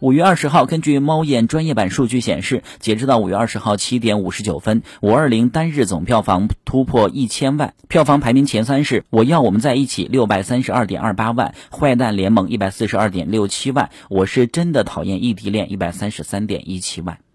五月二十号根据猫眼专业版数据显示截止到五月二十号七点五十九分五二零单日总票房突破一千万。票房排名前三是我要我们在一起六百三十二点二八万坏蛋联盟一百四十二点六七万我是真的讨厌异地恋一百三十三点一七万。